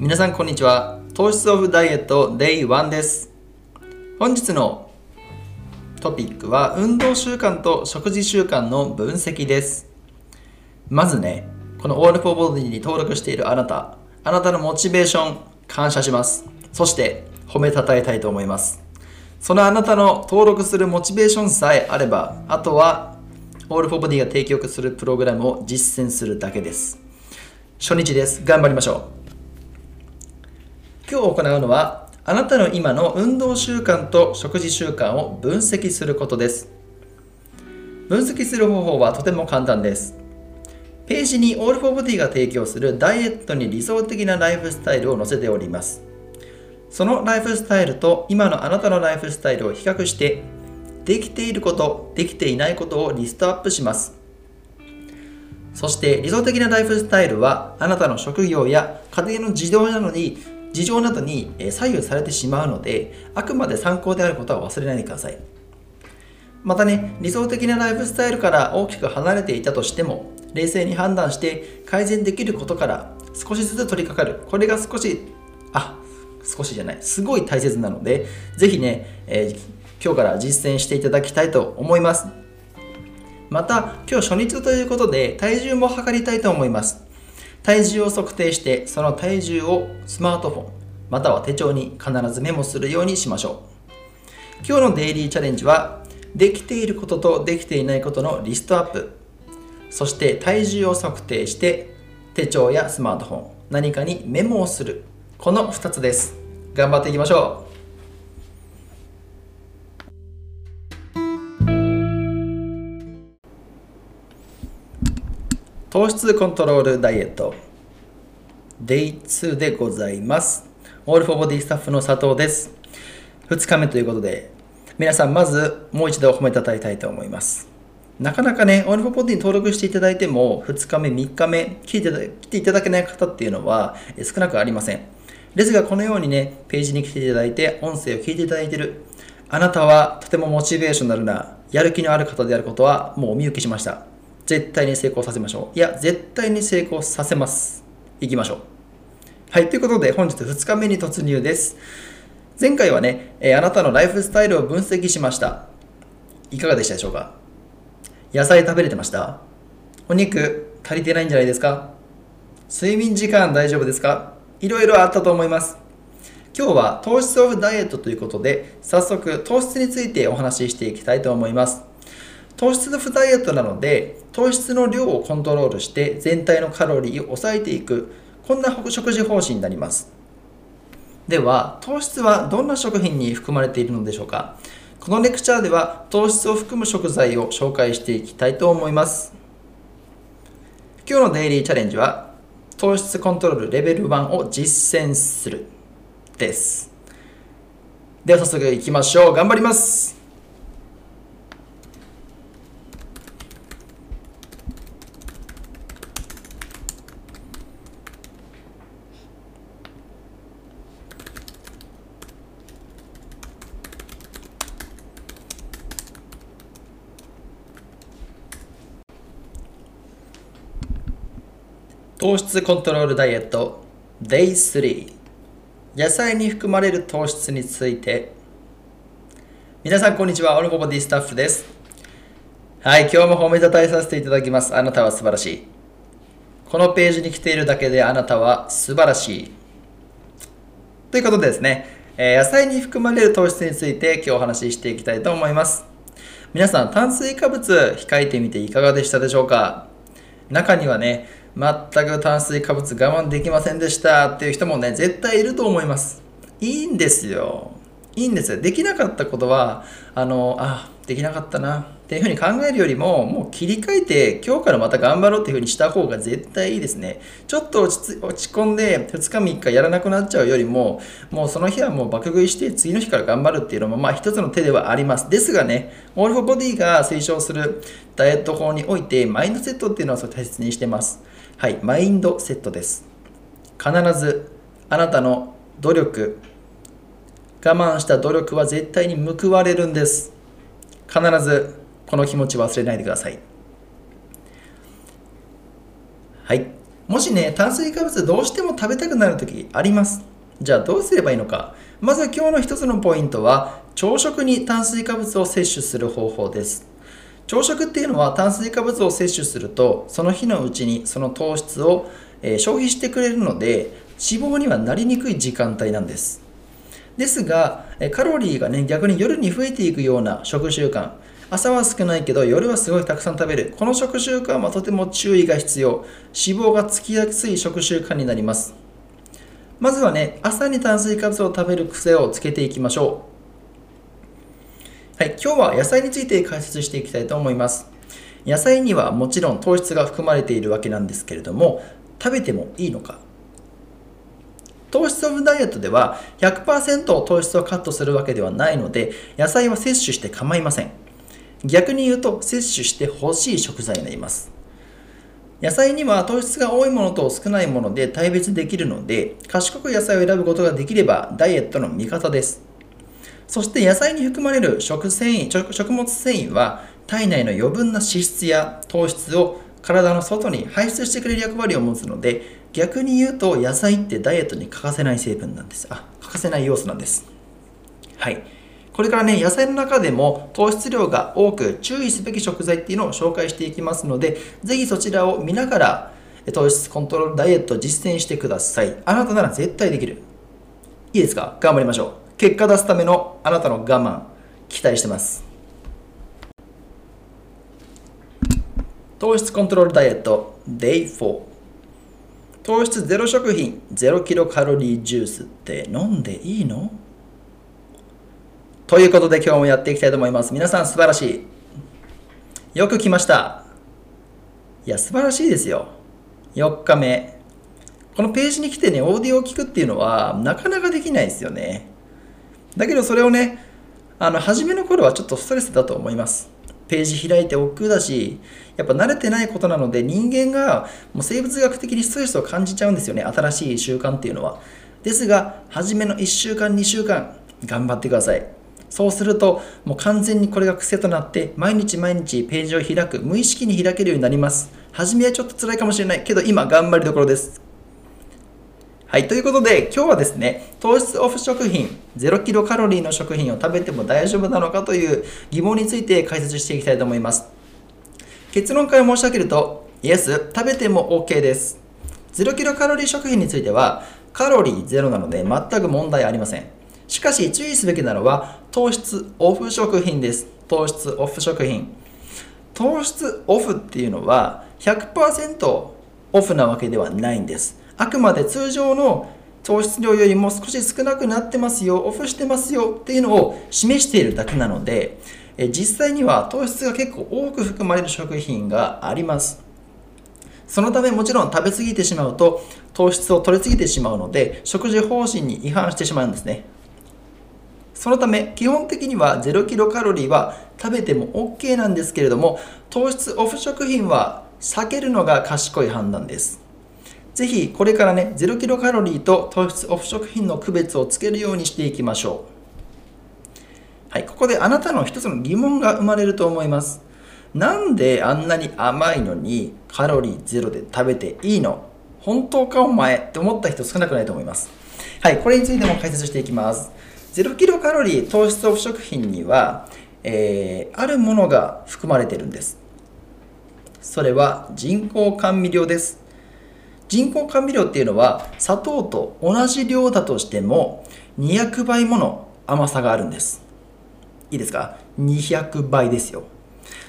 皆さんこんにちは。糖質オフダイエット Day1 です。本日のトピックは運動習慣と食事習慣の分析です。まずねこの All for Body に登録しているあなたあなたのモチベーション感謝します。そして褒めたたえたいと思います。そのあなたの登録するモチベーションさえあればあとは All for Body が提供するプログラムを実践するだけです。初日です。頑張りましょう。今日行うのはあなたの今の運動習慣と食事習慣を分析することです。分析する方法はとても簡単です。ページに All for Body が提供するダイエットに理想的なライフスタイルを載せております。そのライフスタイルと今のあなたのライフスタイルを比較してできていることできていないことをリストアップします。そして理想的なライフスタイルはあなたの職業や家庭の事情などに事情などに左右されてしまうのであくまで参考であることは忘れないでください。またね理想的なライフスタイルから大きく離れていたとしても冷静に判断して改善できることから少しずつ取り掛かる。これが少しあ少しじゃない。すごい大切なのでぜひね、えー、今日から実践していただきたいと思います。また今日初日ということで体重も測りたいと思います。体重を測定してその体重をスマートフォンまたは手帳に必ずメモするようにしましょう。今日のデイリーチャレンジはできていることとできていないことのリストアップそして体重を測定して手帳やスマートフォン何かにメモをする。この2つです。頑張っていきましょう。糖質コントロールダイエット Day2 でございます All for Body スタッフの佐藤です2日目ということで皆さんまずもう一度お褒めたたえたいと思いますなかなかね、All for Body に登録していただいても、2日目、3日目、来ていただけない方っていうのは少なくありません。ですが、このようにね、ページに来ていただいて、音声を聞いていただいている。あなたはとてもモチベーショナルな、やる気のある方であることはもうお見受けしました。絶対に成功させましょう。いや、絶対に成功させます。行きましょう。はい、ということで本日2日目に突入です。前回はね、えあなたのライフスタイルを分析しました。いかがでしたでしょうか？野菜食べれてました？お肉足りてないんじゃないですか？睡眠時間大丈夫ですか？いろいろあったと思います。今日は糖質オフダイエットということで、早速糖質についてお話ししていきたいと思います。糖質オフダイエットなので、糖質の量をコントロールして全体のカロリーを抑えていく、こんな食事方針になります。では、糖質はどんな食品に含まれているのでしょうか？このレクチャーでは糖質を含む食材を紹介していきたいと思います。今日のデイリーチャレンジは糖質コントロールレベル1を実践するです。では早速いきましょう。頑張ります。糖質コントロールダイエット。Day3 野菜に含まれる糖質について。皆さんこんにちは。オルゴボディスタッフです。はい今日も褒めたたえさせていただきます。あなたは素晴らしい。このページに来ているだけであなたは素晴らしい。ということでですね、え野菜に含まれる糖質について今日お話ししていきたいと思います。皆さん炭水化物控えてみていかがでしたでしょうか？中にはね全く炭水化物我慢できませんでしたっていう人もね、絶対いると思います。いいんですよ。いいんですよ。できなかったことは、あの、あ、できなかったなっていうふうに考えるよりも、もう切り替えて、今日からまた頑張ろうっていうふうにした方が絶対いいですね。ちょっと落ち落ち込んで、2日3日やらなくなっちゃうよりも、もうその日はもう爆食いして、次の日から頑張るっていうのも、まあ一つの手ではあります。ですがね、オールフォーボディが推奨するダイエット法において、マインドセットっていうのは大切にしてます。はい、マインドセットです。必ずあなたの努力、我慢した努力は絶対に報われるんです。必ずこの気持ち忘れないでください。はい。もしね炭水化物どうしても食べたくなる時ありますじゃあどうすればいいのかまず今日の一つのポイントは朝食に炭水化物を摂取する方法です朝食っていうのは炭水化物を摂取するとその日のうちにその糖質を、え消費してくれるので脂肪にはなりにくい時間帯なんです。ですがカロリーがね逆に夜に増えていくような食習慣。朝は少ないけど夜はすごいたくさん食べる。この食習慣はとても注意が必要。脂肪がつきやすい食習慣になります。まずはね朝に炭水化物を食べる癖をつけていきましょう。はい今日は野菜について解説していきたいと思います。野菜にはもちろん糖質が含まれているわけなんですけれども食べてもいいのか？糖質オフダイエットでは100%糖質をカットするわけではないので野菜は摂取して構いません。逆に言うと摂取してほしい食材になります。野菜には糖質が多いものと少ないもので大別できるので賢く野菜を選ぶことができればダイエットの味方です。そして野菜に含まれる食繊維食物繊維は体内の余分な脂質や糖質を体の外に排出してくれる役割を持つので逆に言うと野菜ってダイエットに欠かせない成分なんですあ欠かせない要素なんですはいこれからね、野菜の中でも糖質量が多く注意すべき食材っていうのを紹介していきますので、ぜひそちらを見ながら糖質コントロールダイエットを実践してください。あなたなら絶対できる。いいですか？頑張りましょう。結果出すためのあなたの我慢、期待してます。糖質コントロールダイエット Day4 糖質ゼロ食品0キロカロリージュースって飲んでいいの？ということで今日もやっていきたいと思います。皆さん素晴らしい。よく来ました。いや、素晴らしいですよ。4日目。このページに来てね、オーディオを聞くっていうのはなかなかできないですよね。だけどそれをね、あの、初めの頃はちょっとストレスだと思います。ページ開いて億劫だし、やっぱ慣れてないことなので人間がもう生物学的にストレスを感じちゃうんですよね。新しい習慣っていうのは。ですが、初めの1週間、2週間、頑張ってください。そうすると、もう完全にこれが癖となって、毎日毎日ページを開く、無意識に開けるようになります。初めはちょっと辛いかもしれないけど、今頑張りどころです。はい、ということで、今日はですね、糖質オフ食品、0キロカロリーの食品を食べても大丈夫なのかという疑問について解説していきたいと思います。結論から申し上げると、イエス、食べても OK です。0キロカロリー食品については、カロリーゼロなので全く問題ありません。しかし注意すべきなのは糖質オフ食品です。糖質オフ食品。糖質オフっていうのは100%オフなわけではないんです。あくまで通常の糖質量よりも少し少なくなってますよ、オフしてますよっていうのを示しているだけなので、実際には糖質が結構多く含まれる食品があります。そのためもちろん食べ過ぎてしまうと糖質を取りすぎてしまうので食事方針に違反してしまうんですね。そのため基本的には0キロカロリーは食べても OK なんですけれども糖質オフ食品は避けるのが賢い判断ですぜひこれからね0キロカロリーと糖質オフ食品の区別をつけるようにしていきましょう。はいここであなたの一つの疑問が生まれると思います。なんであんなに甘いのにカロリーゼロで食べていいの？本当かお前って思った人少なくないと思います。はいこれについても解説していきます。0キロカロリー糖質オフ食品には、えー、あるものが含まれているんです。それは人工甘味料です。人工甘味料っていうのは砂糖と同じ量だとしても200倍もの甘さがあるんですいいですか？200倍ですよ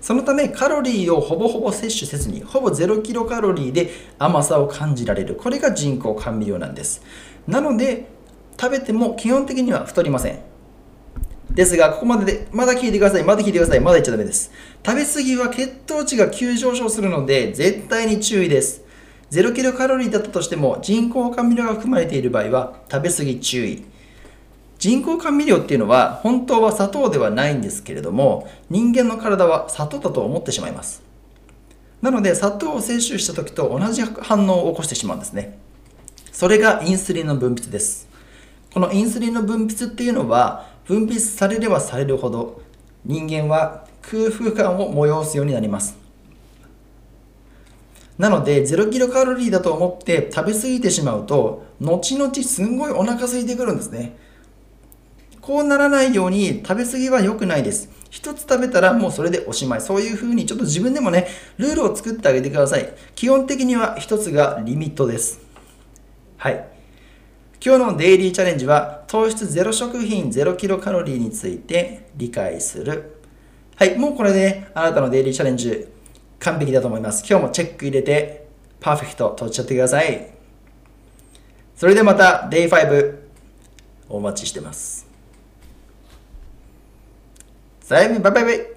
そのためカロリーをほぼほぼ摂取せずにほぼ0キロカロリーで甘さを感じられるこれが人工甘味料なんですなので食べても基本的には太りません。ですが、ここまでで、まだ聞いてください。まだ聞いてください。まだ言っちゃダメです。食べ過ぎは血糖値が急上昇するので、絶対に注意です。0キロカロリーだったとしても、人工甘味料が含まれている場合は、食べ過ぎ注意。人工甘味料っていうのは、本当は砂糖ではないんですけれども、人間の体は砂糖だと思ってしまいます。なので、砂糖を摂取した時と同じ反応を起こしてしまうんですね。それがインスリンの分泌です。このインスリンの分泌っていうのは分泌されればされるほど人間は空腹感を催すようになりますなので0キロカロリーだと思って食べ過ぎてしまうと後々すんごいお腹空いてくるんですね。こうならないように食べ過ぎは良くないです。一つ食べたらもうそれでおしまい。そういう風にちょっと自分でもねルールを作ってあげてください。基本的には一つがリミットです。はい。今日のデイリーチャレンジは糖質ゼロ食品0キロカロリーについて理解する。はい。もうこれで、ね、あなたのデイリーチャレンジ完璧だと思います。今日もチェック入れて、パーフェクト取っちゃってください。それでまた Day5 お待ちしてます。さよなら、バイバイ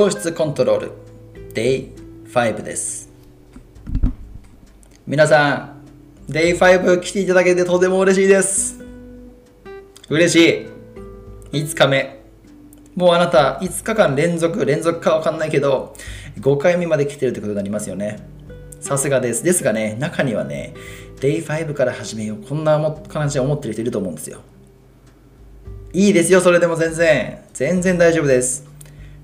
糖質コントロール。Day5 です。皆さん Day5 来ていただけてとても嬉しいです。嬉しい。5日目。もうあなた5日間連続連続かわかんないけど5回目まで来てるってことになりますよね。さすがです。ですがね中にはね Day5 から始めよう。こんな感じで思ってる人いると思うんですよ。いいですよそれでも全然。全然大丈夫です。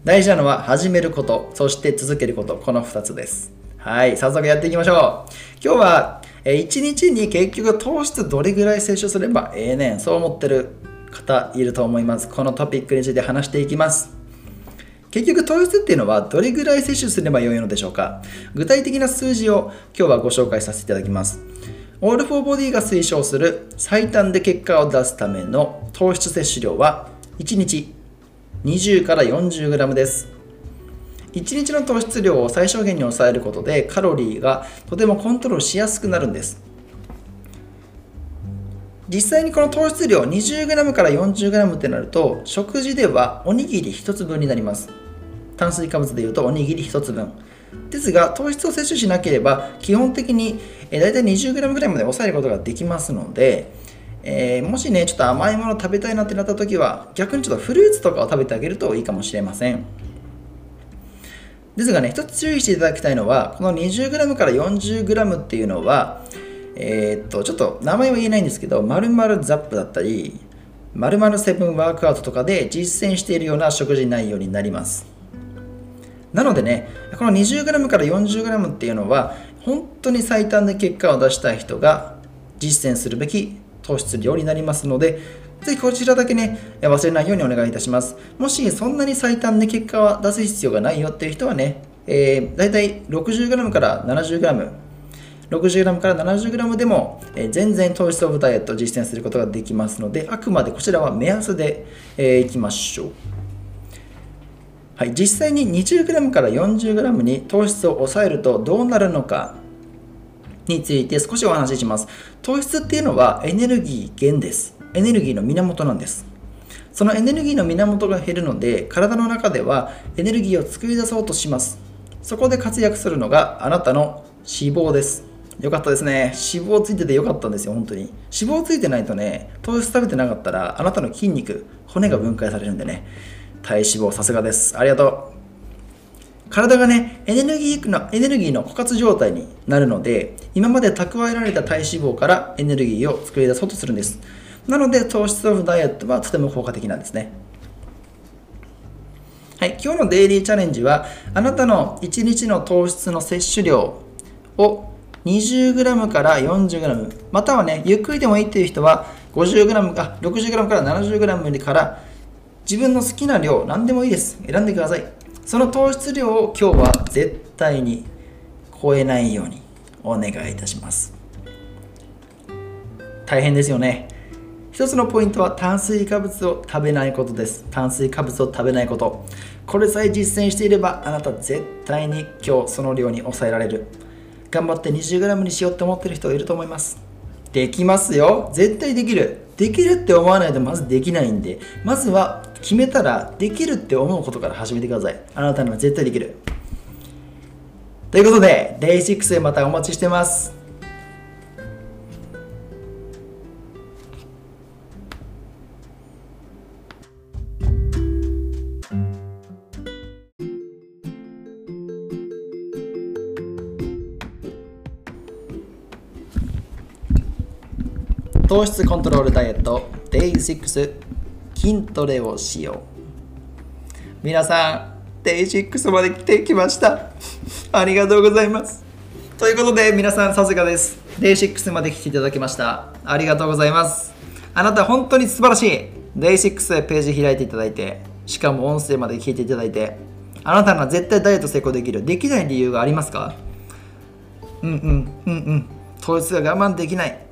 大事なのは始めること、そして続けること、この2つです。はい、早速やっていきましょう。今日は、え1日に結局糖質どれぐらい摂取すればええねん、そう思ってる方いると思います。このトピックについて話していきます。結局糖質っていうのはどれぐらい摂取すればよいのでしょうか具体的な数字を今日はご紹介させていただきます。オールフォーボディが推奨する最短で結果を出すための糖質摂取量は1日20から 40g です。1日の糖質量を最小限に抑えることでカロリーがとてもコントロールしやすくなるんです。実際にこの糖質量 20g から 40g ってなると食事ではおにぎり1つ分になります。炭水化物でいうとおにぎり1つ分。ですが糖質を摂取しなければ基本的に大体 20g ぐらいまで抑えることができますのでえー、もしねちょっと甘いもの食べたいなってなった時は逆にちょっとフルーツとかを食べてあげるといいかもしれません。ですがね一つ注意していただきたいのはこの 20g から 40g っていうのはえー、っとちょっと名前は言えないんですけど〇〇ザップだったり〇〇セブンワークアウトとかで実践しているような食事内容になります。なのでねこの 20g から 40g っていうのは本当に最短で結果を出したい人が実践するべき糖質量になりますので、ぜひこちらだけね、忘れないようにお願いいたします。もしそんなに最短で結果は出す必要がないよっていう人はね、えー、大体 60g から 70g、60g から 70g でも、えー、全然糖質オフダイエットを実践することができますので、あくまでこちらは目安で、えー、いきましょう。はい、実際に 20g から 40g に糖質を抑えるとどうなるのかについて少しお話しします。糖質っていうのはエネルギー源です。エネルギーの源なんです。そのエネルギーの源が減るので、体の中ではエネルギーを作り出そうとします。そこで活躍するのがあなたの脂肪です。よかったですね。脂肪ついててよかったんですよ、本当に。脂肪ついてないとね、糖質食べてなかったら、あなたの筋肉、骨が分解されるんでね、体脂肪さすがです。ありがとう。体がねエネルギーのエネルギーの枯渇状態になるので今まで蓄えられた体脂肪からエネルギーを作り出そうとするんです。なので糖質オフダイエットはとても効果的なんですね。はい、今日のデイリーチャレンジはあなたの1日の糖質の摂取量を 20g から 40g またはねゆっくりでもいいっていう人は 50g あ 60g から 70g から自分の好きな量何でもいいです。選んでください。その糖質量を今日は絶対に超えないようにお願いいたします。大変ですよね。一つのポイントは炭水化物を食べないことです。炭水化物を食べないこと。これさえ実践していればあなた絶対に今日その量に抑えられる。頑張って 20g にしようって思ってる人いると思います。できますよ。絶対できる。できるって思わないとまずできないんでまずは決めたらできるって思うことから始めてください。あなたには絶対できる。ということで Day6 へまたお待ちしてます。糖質コントロールダイエット Day6 筋トレをしよう。皆さん Day6 まで来てきました。ありがとうございます。ということで皆さんさすがです。Day6 まで来ていただきました。ありがとうございます。あなた本当に素晴らしい。Day6 でページ開いていただいてしかも音声まで聞いていただいてあなたが絶対ダイエット成功できる。できない理由がありますか？うんうんうんうん。糖質が我慢できない。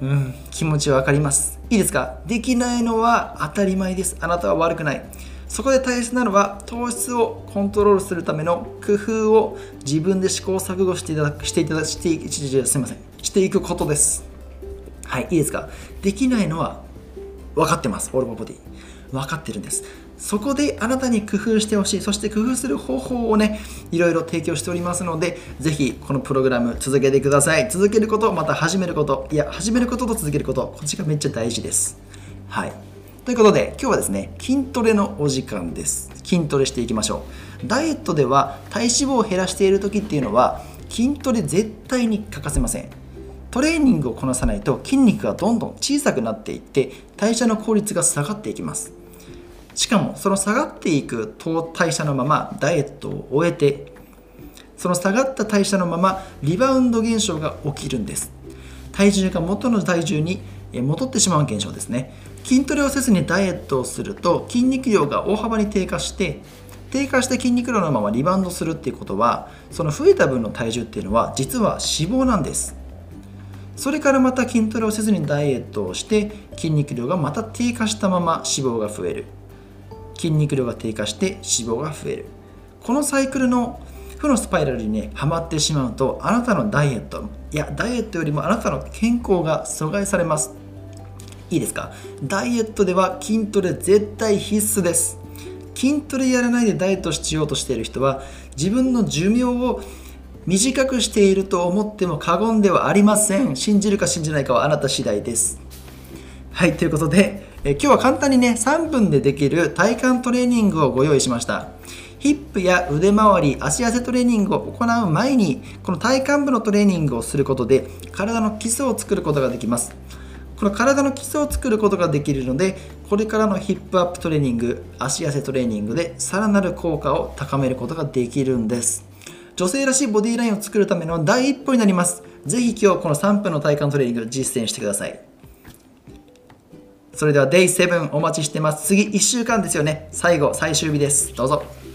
うん気持ちは分かります。いいですか？できないのは当たり前です。あなたは悪くない。そこで大切なのは糖質をコントロールするための工夫を自分で試行錯誤していただくしていただしてすみません。していくことです。はいいいですか？できないのは分かってます。オールボディ。分かってるんです。そこであなたに工夫してほしい。そして工夫する方法をねいろいろ提供しておりますのでぜひこのプログラム続けてください。続けることまた始めること。いや始めることと続けることこっちがめっちゃ大事です。はい。ということで今日はですね筋トレのお時間です。筋トレしていきましょう。ダイエットでは体脂肪を減らしている時っていうのは筋トレ絶対に欠かせません。トレーニングをこなさないと筋肉がどんどん小さくなっていって代謝の効率が下がっていきます。しかもその下がっていく代謝のままダイエットを終えてその下がった代謝のままリバウンド現象が起きるんです。体重が元の体重に戻ってしまう現象ですね。筋トレをせずにダイエットをすると筋肉量が大幅に低下して低下した筋肉量のままリバウンドするっていうことはその増えた分の体重っていうのは実は脂肪なんです。それからまた筋トレをせずにダイエットをして筋肉量がまた低下したまま脂肪が増える。筋肉量が低下して脂肪が増える。このサイクルの負のスパイラルにねはまってしまうとあなたのダイエットいやダイエットよりもあなたの健康が阻害されます。いいですか？ダイエットでは筋トレ絶対必須です。筋トレやらないでダイエットしようとしている人は自分の寿命を短くしていると思っても過言ではありません。信じるか信じないかはあなた次第です。はいということでえ今日は簡単にね3分でできる体幹トレーニングをご用意しました。ヒップや腕回り足痩せトレーニングを行う前にこの体幹部のトレーニングをすることで体の基礎を作ることができます。この体の基礎を作ることができるのでこれからのヒップアップトレーニング足痩せトレーニングでさらなる効果を高めることができるんです。女性らしいボディラインを作るための第一歩になります。ぜひ今日この3分の体幹トレーニング実践してください。それでは Day7 お待ちしてます。次1週間ですよね。最後、最終日です。どうぞ。